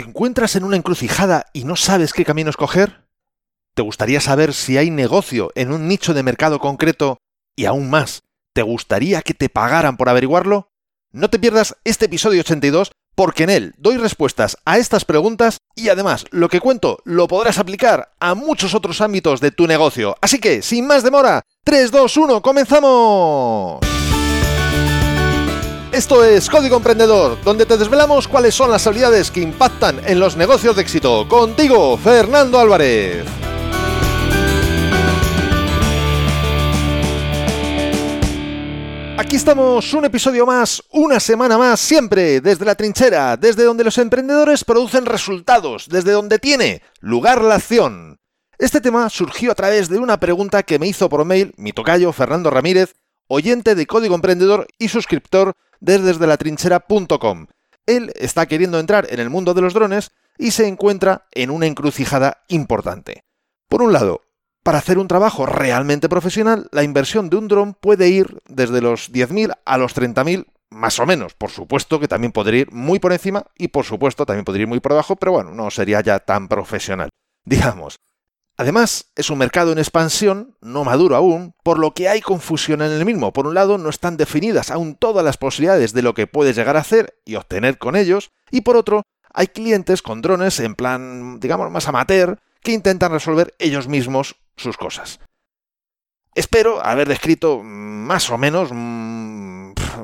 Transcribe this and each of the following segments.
¿Te encuentras en una encrucijada y no sabes qué camino escoger? ¿Te gustaría saber si hay negocio en un nicho de mercado concreto? Y aún más, ¿te gustaría que te pagaran por averiguarlo? No te pierdas este episodio 82 porque en él doy respuestas a estas preguntas y además lo que cuento lo podrás aplicar a muchos otros ámbitos de tu negocio. Así que, sin más demora, 3, 2, 1, comenzamos. Esto es Código Emprendedor, donde te desvelamos cuáles son las habilidades que impactan en los negocios de éxito. Contigo, Fernando Álvarez. Aquí estamos, un episodio más, una semana más, siempre desde la trinchera, desde donde los emprendedores producen resultados, desde donde tiene lugar la acción. Este tema surgió a través de una pregunta que me hizo por mail mi tocayo Fernando Ramírez, oyente de Código Emprendedor y suscriptor desde, la trinchera.com. Él está queriendo entrar en el mundo de los drones y se encuentra en una encrucijada importante. Por un lado, para hacer un trabajo realmente profesional, la inversión de un dron puede ir desde los 10.000 a los 30.000 más o menos. Por supuesto que también podría ir muy por encima y por supuesto también podría ir muy por abajo, pero bueno, no sería ya tan profesional. Digamos. Además, es un mercado en expansión, no maduro aún, por lo que hay confusión en el mismo. Por un lado, no están definidas aún todas las posibilidades de lo que puedes llegar a hacer y obtener con ellos, y por otro, hay clientes con drones en plan, digamos, más amateur, que intentan resolver ellos mismos sus cosas. Espero haber descrito más o menos, mm,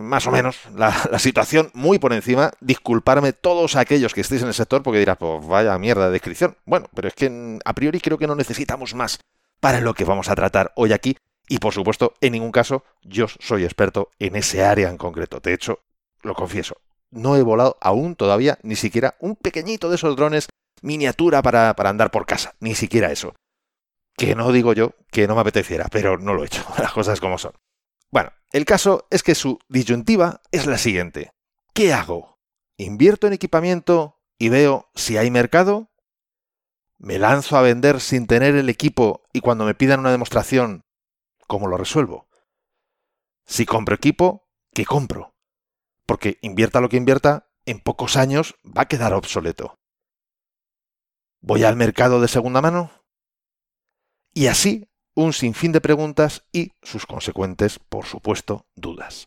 más o menos, la, situación muy por encima. Disculparme todos aquellos que estéis en el sector porque dirás, pues vaya mierda de descripción. Bueno, pero es que mm, a priori creo que no necesitamos más para lo que vamos a tratar hoy aquí. Y por supuesto, en ningún caso yo soy experto en ese área en concreto. De hecho, lo confieso, no he volado aún todavía ni siquiera un pequeñito de esos drones miniatura para, para andar por casa. Ni siquiera eso que no digo yo que no me apeteciera, pero no lo he hecho, las cosas como son. Bueno, el caso es que su disyuntiva es la siguiente. ¿Qué hago? ¿Invierto en equipamiento y veo si hay mercado? ¿Me lanzo a vender sin tener el equipo y cuando me pidan una demostración, cómo lo resuelvo? Si compro equipo, ¿qué compro? Porque invierta lo que invierta, en pocos años va a quedar obsoleto. ¿Voy al mercado de segunda mano? Y así un sinfín de preguntas y sus consecuentes, por supuesto, dudas.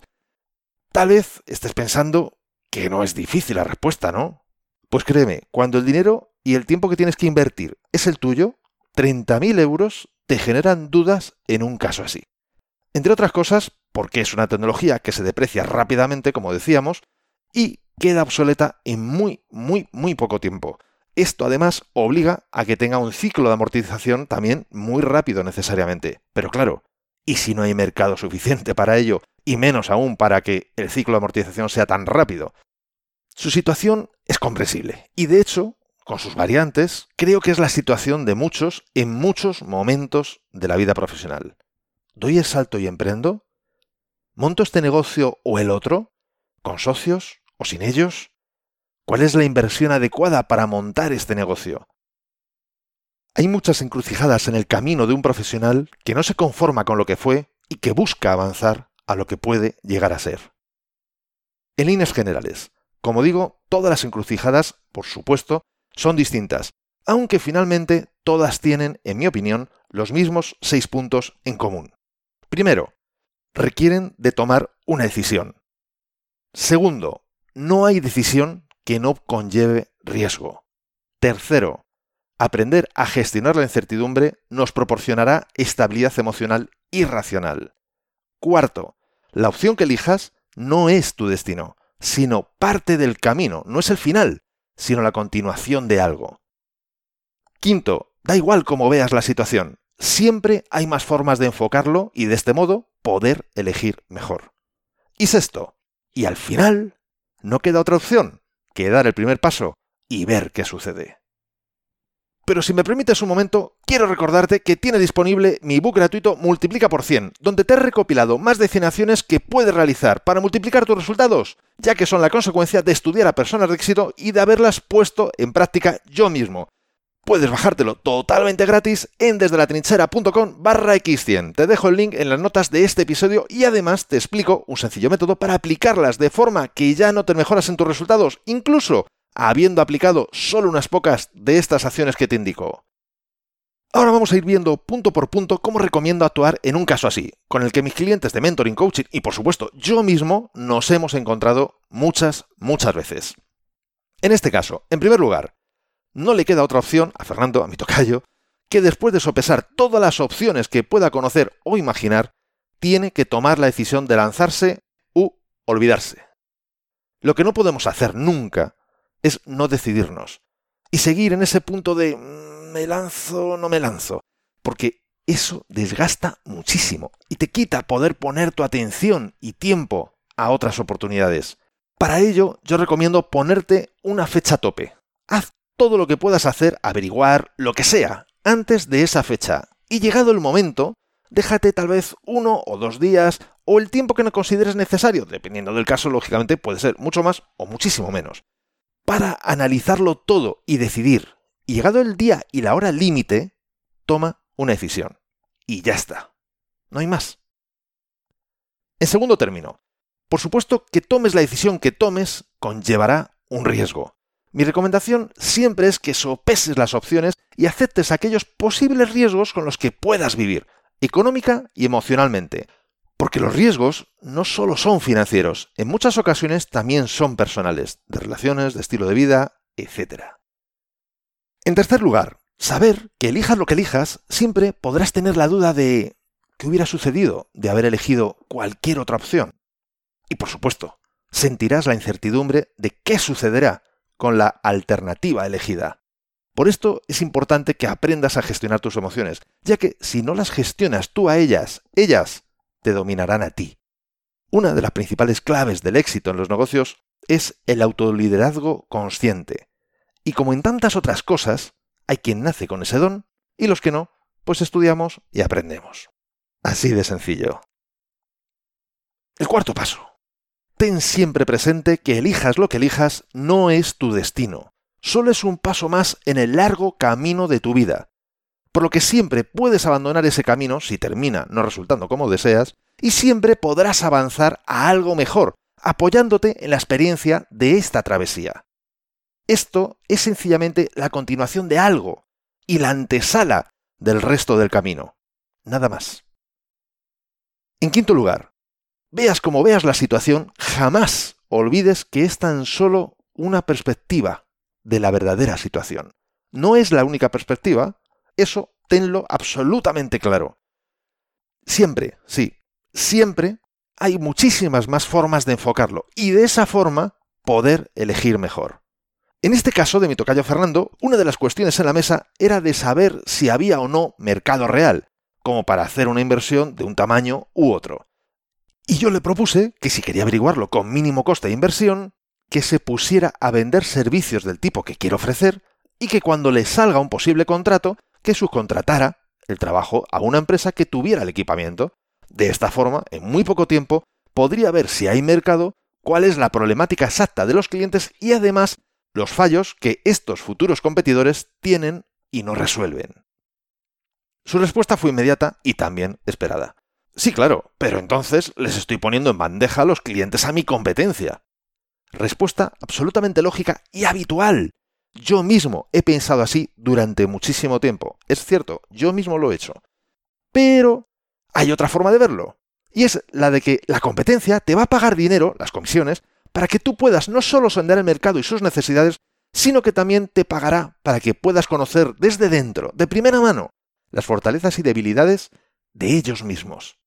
Tal vez estés pensando que no es difícil la respuesta, ¿no? Pues créeme, cuando el dinero y el tiempo que tienes que invertir es el tuyo, 30.000 euros te generan dudas en un caso así. Entre otras cosas, porque es una tecnología que se deprecia rápidamente, como decíamos, y queda obsoleta en muy, muy, muy poco tiempo. Esto además obliga a que tenga un ciclo de amortización también muy rápido necesariamente. Pero claro, ¿y si no hay mercado suficiente para ello? Y menos aún para que el ciclo de amortización sea tan rápido. Su situación es comprensible. Y de hecho, con sus variantes, creo que es la situación de muchos en muchos momentos de la vida profesional. ¿Doy el salto y emprendo? ¿Monto este negocio o el otro? ¿Con socios o sin ellos? ¿Cuál es la inversión adecuada para montar este negocio? Hay muchas encrucijadas en el camino de un profesional que no se conforma con lo que fue y que busca avanzar a lo que puede llegar a ser. En líneas generales, como digo, todas las encrucijadas, por supuesto, son distintas, aunque finalmente todas tienen, en mi opinión, los mismos seis puntos en común. Primero, requieren de tomar una decisión. Segundo, no hay decisión que no conlleve riesgo. Tercero, aprender a gestionar la incertidumbre nos proporcionará estabilidad emocional y racional. Cuarto, la opción que elijas no es tu destino, sino parte del camino, no es el final, sino la continuación de algo. Quinto, da igual cómo veas la situación, siempre hay más formas de enfocarlo y de este modo poder elegir mejor. Y sexto, y al final, no queda otra opción que dar el primer paso y ver qué sucede. Pero si me permites un momento, quiero recordarte que tiene disponible mi book gratuito Multiplica por 100, donde te he recopilado más de 100 acciones que puedes realizar para multiplicar tus resultados, ya que son la consecuencia de estudiar a personas de éxito y de haberlas puesto en práctica yo mismo. Puedes bajártelo totalmente gratis en desdelatrinchera.com barra x100. Te dejo el link en las notas de este episodio y además te explico un sencillo método para aplicarlas de forma que ya no te mejoras en tus resultados, incluso habiendo aplicado solo unas pocas de estas acciones que te indico. Ahora vamos a ir viendo punto por punto cómo recomiendo actuar en un caso así, con el que mis clientes de mentoring coaching y por supuesto yo mismo nos hemos encontrado muchas, muchas veces. En este caso, en primer lugar, no le queda otra opción a Fernando, a mi tocayo, que después de sopesar todas las opciones que pueda conocer o imaginar, tiene que tomar la decisión de lanzarse u olvidarse. Lo que no podemos hacer nunca es no decidirnos y seguir en ese punto de mm, me lanzo, no me lanzo, porque eso desgasta muchísimo y te quita poder poner tu atención y tiempo a otras oportunidades. Para ello, yo recomiendo ponerte una fecha tope. Haz todo lo que puedas hacer, averiguar, lo que sea, antes de esa fecha. Y llegado el momento, déjate tal vez uno o dos días o el tiempo que no consideres necesario, dependiendo del caso, lógicamente puede ser mucho más o muchísimo menos, para analizarlo todo y decidir. Y llegado el día y la hora límite, toma una decisión. Y ya está. No hay más. En segundo término, por supuesto que tomes la decisión que tomes conllevará un riesgo. Mi recomendación siempre es que sopeses las opciones y aceptes aquellos posibles riesgos con los que puedas vivir, económica y emocionalmente. Porque los riesgos no solo son financieros, en muchas ocasiones también son personales, de relaciones, de estilo de vida, etc. En tercer lugar, saber que elijas lo que elijas, siempre podrás tener la duda de qué hubiera sucedido de haber elegido cualquier otra opción. Y por supuesto, sentirás la incertidumbre de qué sucederá con la alternativa elegida. Por esto es importante que aprendas a gestionar tus emociones, ya que si no las gestionas tú a ellas, ellas te dominarán a ti. Una de las principales claves del éxito en los negocios es el autoliderazgo consciente. Y como en tantas otras cosas, hay quien nace con ese don y los que no, pues estudiamos y aprendemos. Así de sencillo. El cuarto paso. Ten siempre presente que elijas lo que elijas no es tu destino solo es un paso más en el largo camino de tu vida, por lo que siempre puedes abandonar ese camino si termina no resultando como deseas, y siempre podrás avanzar a algo mejor, apoyándote en la experiencia de esta travesía. Esto es sencillamente la continuación de algo y la antesala del resto del camino. Nada más. En quinto lugar, veas como veas la situación, jamás olvides que es tan solo una perspectiva, de la verdadera situación. No es la única perspectiva, eso tenlo absolutamente claro. Siempre, sí, siempre hay muchísimas más formas de enfocarlo y de esa forma poder elegir mejor. En este caso de mi tocayo Fernando, una de las cuestiones en la mesa era de saber si había o no mercado real, como para hacer una inversión de un tamaño u otro. Y yo le propuse que si quería averiguarlo con mínimo coste de inversión, que se pusiera a vender servicios del tipo que quiere ofrecer y que cuando le salga un posible contrato, que subcontratara el trabajo a una empresa que tuviera el equipamiento. De esta forma, en muy poco tiempo, podría ver si hay mercado, cuál es la problemática exacta de los clientes y además los fallos que estos futuros competidores tienen y no resuelven. Su respuesta fue inmediata y también esperada. Sí, claro, pero entonces les estoy poniendo en bandeja a los clientes a mi competencia. Respuesta absolutamente lógica y habitual. Yo mismo he pensado así durante muchísimo tiempo. Es cierto, yo mismo lo he hecho. Pero hay otra forma de verlo. Y es la de que la competencia te va a pagar dinero, las comisiones, para que tú puedas no solo sondar el mercado y sus necesidades, sino que también te pagará para que puedas conocer desde dentro, de primera mano, las fortalezas y debilidades de ellos mismos.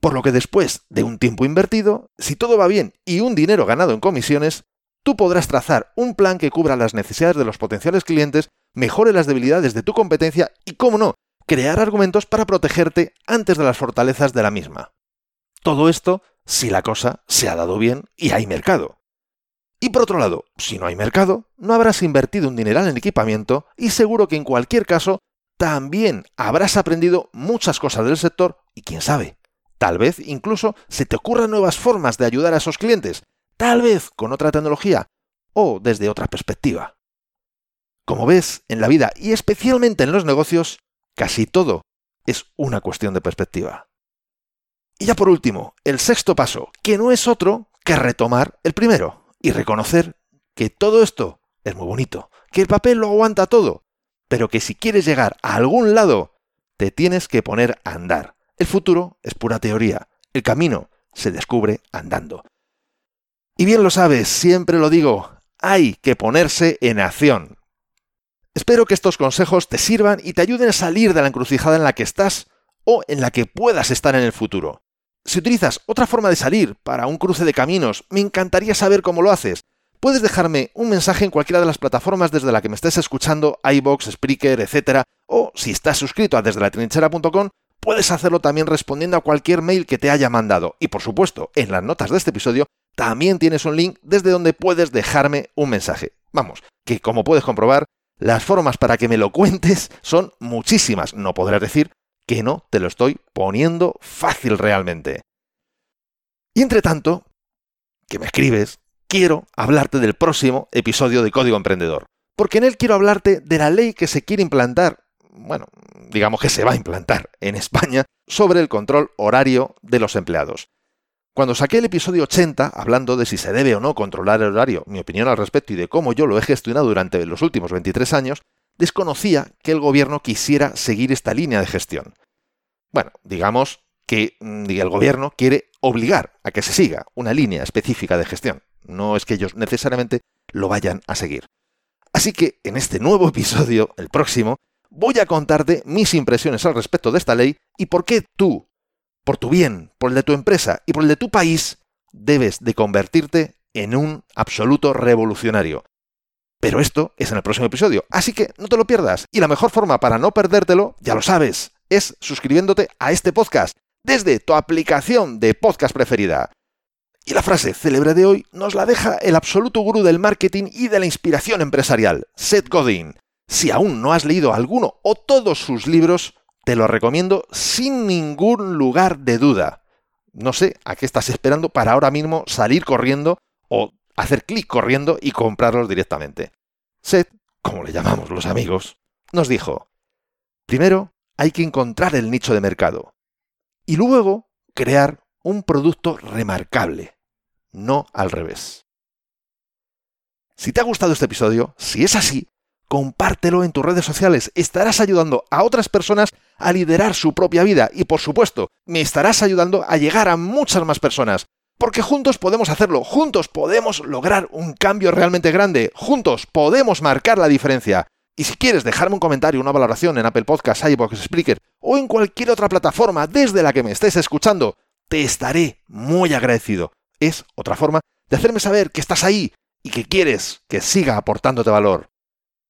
Por lo que después de un tiempo invertido, si todo va bien y un dinero ganado en comisiones, tú podrás trazar un plan que cubra las necesidades de los potenciales clientes, mejore las debilidades de tu competencia y, cómo no, crear argumentos para protegerte antes de las fortalezas de la misma. Todo esto si la cosa se ha dado bien y hay mercado. Y por otro lado, si no hay mercado, no habrás invertido un dineral en equipamiento y seguro que en cualquier caso también habrás aprendido muchas cosas del sector y quién sabe, Tal vez incluso se te ocurran nuevas formas de ayudar a esos clientes, tal vez con otra tecnología o desde otra perspectiva. Como ves, en la vida y especialmente en los negocios, casi todo es una cuestión de perspectiva. Y ya por último, el sexto paso, que no es otro que retomar el primero y reconocer que todo esto es muy bonito, que el papel lo aguanta todo, pero que si quieres llegar a algún lado, te tienes que poner a andar. El futuro es pura teoría, el camino se descubre andando. Y bien lo sabes, siempre lo digo, hay que ponerse en acción. Espero que estos consejos te sirvan y te ayuden a salir de la encrucijada en la que estás o en la que puedas estar en el futuro. Si utilizas otra forma de salir para un cruce de caminos, me encantaría saber cómo lo haces. Puedes dejarme un mensaje en cualquiera de las plataformas desde la que me estés escuchando, iBox, Spreaker, etc. O si estás suscrito a desde puedes hacerlo también respondiendo a cualquier mail que te haya mandado. Y por supuesto, en las notas de este episodio también tienes un link desde donde puedes dejarme un mensaje. Vamos, que como puedes comprobar, las formas para que me lo cuentes son muchísimas. No podrás decir que no te lo estoy poniendo fácil realmente. Y entre tanto, que me escribes, quiero hablarte del próximo episodio de Código Emprendedor, porque en él quiero hablarte de la ley que se quiere implantar, bueno, digamos que se va a implantar en España, sobre el control horario de los empleados. Cuando saqué el episodio 80, hablando de si se debe o no controlar el horario, mi opinión al respecto y de cómo yo lo he gestionado durante los últimos 23 años, desconocía que el gobierno quisiera seguir esta línea de gestión. Bueno, digamos que mm, el gobierno quiere obligar a que se siga una línea específica de gestión. No es que ellos necesariamente lo vayan a seguir. Así que en este nuevo episodio, el próximo, voy a contarte mis impresiones al respecto de esta ley y por qué tú, por tu bien, por el de tu empresa y por el de tu país, debes de convertirte en un absoluto revolucionario. Pero esto es en el próximo episodio, así que no te lo pierdas. Y la mejor forma para no perdértelo, ya lo sabes, es suscribiéndote a este podcast desde tu aplicación de podcast preferida. Y la frase célebre de hoy nos la deja el absoluto gurú del marketing y de la inspiración empresarial, Seth Godin. Si aún no has leído alguno o todos sus libros, te lo recomiendo sin ningún lugar de duda. No sé a qué estás esperando para ahora mismo salir corriendo o hacer clic corriendo y comprarlos directamente. Seth, como le llamamos los amigos, nos dijo, primero hay que encontrar el nicho de mercado y luego crear un producto remarcable, no al revés. Si te ha gustado este episodio, si es así, compártelo en tus redes sociales. Estarás ayudando a otras personas a liderar su propia vida y, por supuesto, me estarás ayudando a llegar a muchas más personas. Porque juntos podemos hacerlo, juntos podemos lograr un cambio realmente grande, juntos podemos marcar la diferencia. Y si quieres dejarme un comentario, una valoración en Apple Podcasts, iVoox, Spreaker o en cualquier otra plataforma desde la que me estés escuchando, te estaré muy agradecido. Es otra forma de hacerme saber que estás ahí y que quieres que siga aportándote valor.